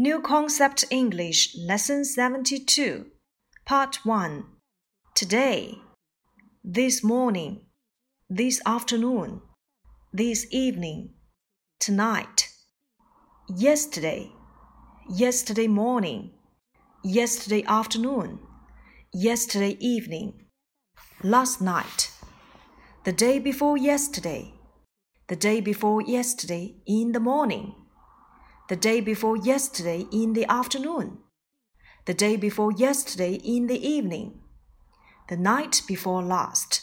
New Concept English Lesson 72, Part 1. Today, this morning, this afternoon, this evening, tonight, yesterday, yesterday morning, yesterday afternoon, yesterday evening, last night, the day before yesterday, the day before yesterday in the morning the day before yesterday in the afternoon, the day before yesterday in the evening, the night before last.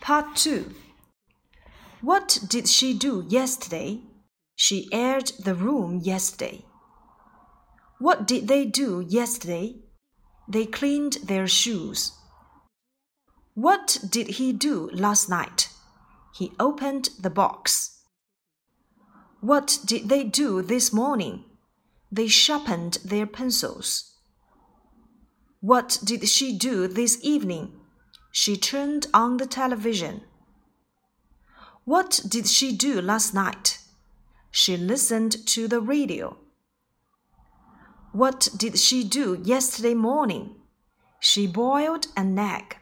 Part 2 What did she do yesterday? She aired the room yesterday. What did they do yesterday? They cleaned their shoes. What did he do last night? He opened the box. What did they do this morning? They sharpened their pencils. What did she do this evening? She turned on the television. What did she do last night? She listened to the radio. What did she do yesterday morning? She boiled an egg.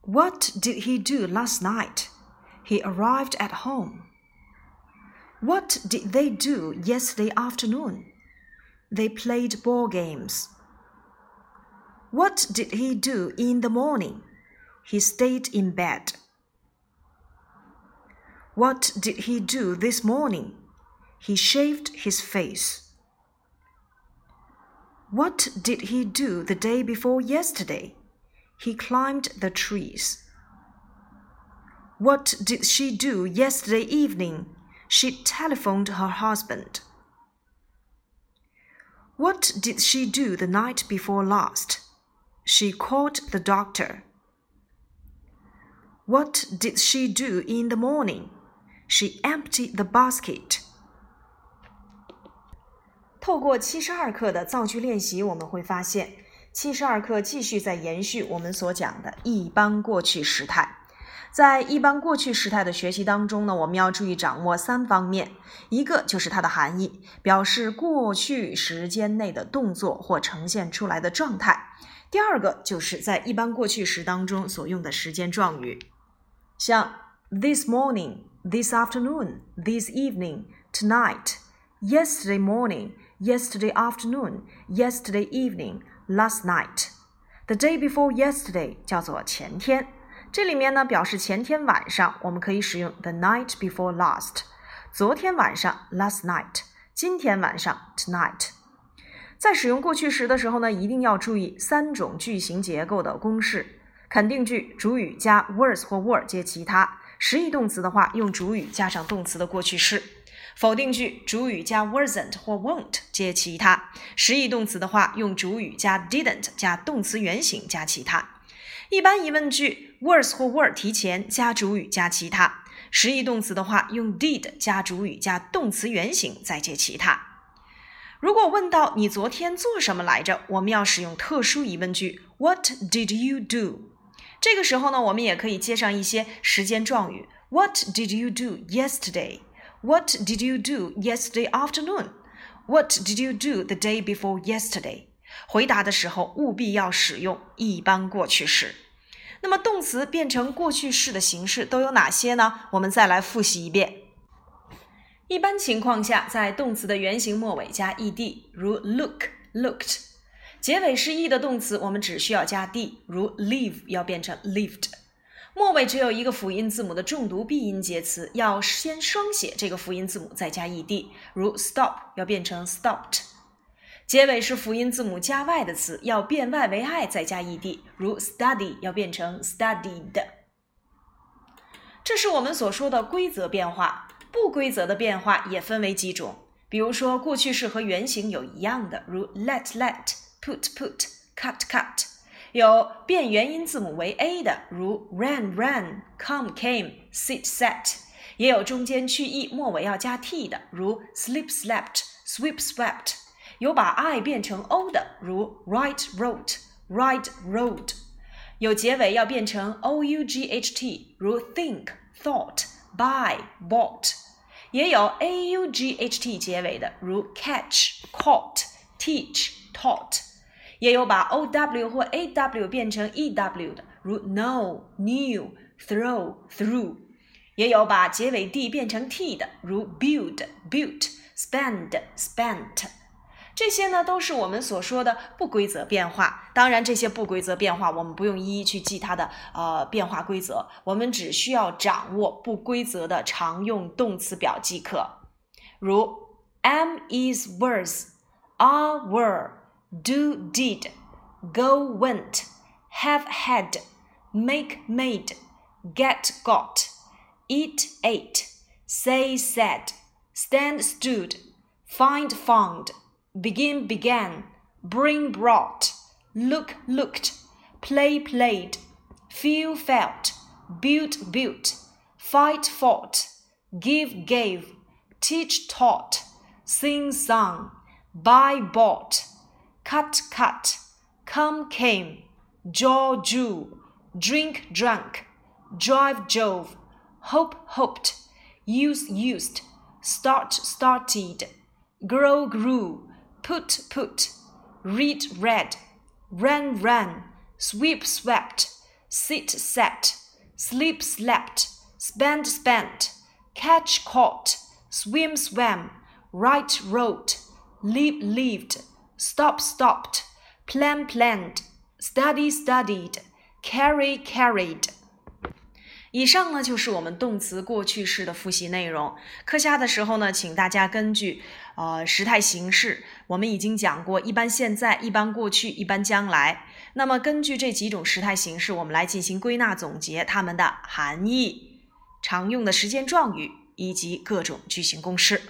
What did he do last night? He arrived at home. What did they do yesterday afternoon? They played ball games. What did he do in the morning? He stayed in bed. What did he do this morning? He shaved his face. What did he do the day before yesterday? He climbed the trees. What did she do yesterday evening? she telephoned her husband. What did she do the night before last? She called the doctor. What did she do in the morning? She emptied the basket. 透过七十二课的造句练习，我们会发现，七十二课继续在延续我们所讲的一般过去时态。 在一般过去时态的学习当中呢，我们要注意掌握三方面，一个就是它的含义，表示过去时间内的动作或呈现出来的状态；第二个就是在一般过去时当中所用的时间状语，像 this morning、this afternoon、this evening、tonight、yesterday morning、yesterday afternoon、yesterday evening、last night、the day before yesterday 叫做前天。这里面呢，表示前天晚上，我们可以使用 the night before last；昨天晚上 last night；今天晚上 tonight。在使用过去时的时候呢，一定要注意三种句型结构的公式：肯定句主语加 was 或 were 接其他；实义动词的话，用主语加上动词的过去式；否定句主语加 wasn't 或 won't 接其他；实义动词的话，用主语加 didn't 加动词原形加其他。一般疑问句，was 或 were 提前加主语加其他；实义动词的话，用 did 加主语加动词原形再接其他。如果问到你昨天做什么来着，我们要使用特殊疑问句，What did you do？这个时候呢，我们也可以接上一些时间状语，What did you do yesterday？What did you do yesterday afternoon？What did you do the day before yesterday？回答的时候务必要使用一般过去时。那么动词变成过去式的形式都有哪些呢？我们再来复习一遍。一般情况下，在动词的原形末尾加 ed，如 look looked；结尾是 e 的动词，我们只需要加 d，如 live 要变成 lived；末尾只有一个辅音字母的重读闭音节词，要先双写这个辅音字母，再加 ed，如 stop 要变成 stopped。结尾是辅音字母加 y 的词，要变 y 为 i 再加 ed，如 study 要变成 studied。这是我们所说的规则变化，不规则的变化也分为几种。比如说，过去式和原形有一样的，如 let let、put put、cut cut；有变元音字母为 a 的，如 ran ran、come came、sit sat；也有中间去 e、末尾要加 t 的，如 sleep slept、sweep swept。有把 i 变成 o 的，如 write wrote、write wrote；有结尾要变成 o u g h t，如 think thought, buy bought；也有 a u g h t 结尾的，如 catch caught, teach taught；也有把 o w 或 a w 变成 e w 的，如 know knew, throw know、new、throw、through；也有把结尾 d 变成 t 的，如 build built, spend build、built、spend、spent。这些呢，都是我们所说的不规则变化。当然，这些不规则变化，我们不用一一去记它的呃变化规则，我们只需要掌握不规则的常用动词表即可。如 am is was, are were, do did, go went, have had, make made, get got, eat ate, say said, stand stood, find found. Begin began, bring brought, look looked, play played, feel felt, build built, fight fought, give gave, teach taught, sing sung, buy bought, cut cut, come came, jaw drew, drink drunk, drive drove, hope hoped, use used, start started, grow grew put put, read read, ran ran, sweep swept, sit sat, sleep slept, spend spent, catch caught, swim swam, write wrote, live lived, stop stopped, plan planned, study studied, carry carried. 以上呢就是我们动词过去式的复习内容。课下的时候呢，请大家根据呃时态形式，我们已经讲过一般现在、一般过去、一般将来。那么根据这几种时态形式，我们来进行归纳总结它们的含义、常用的时间状语以及各种句型公式。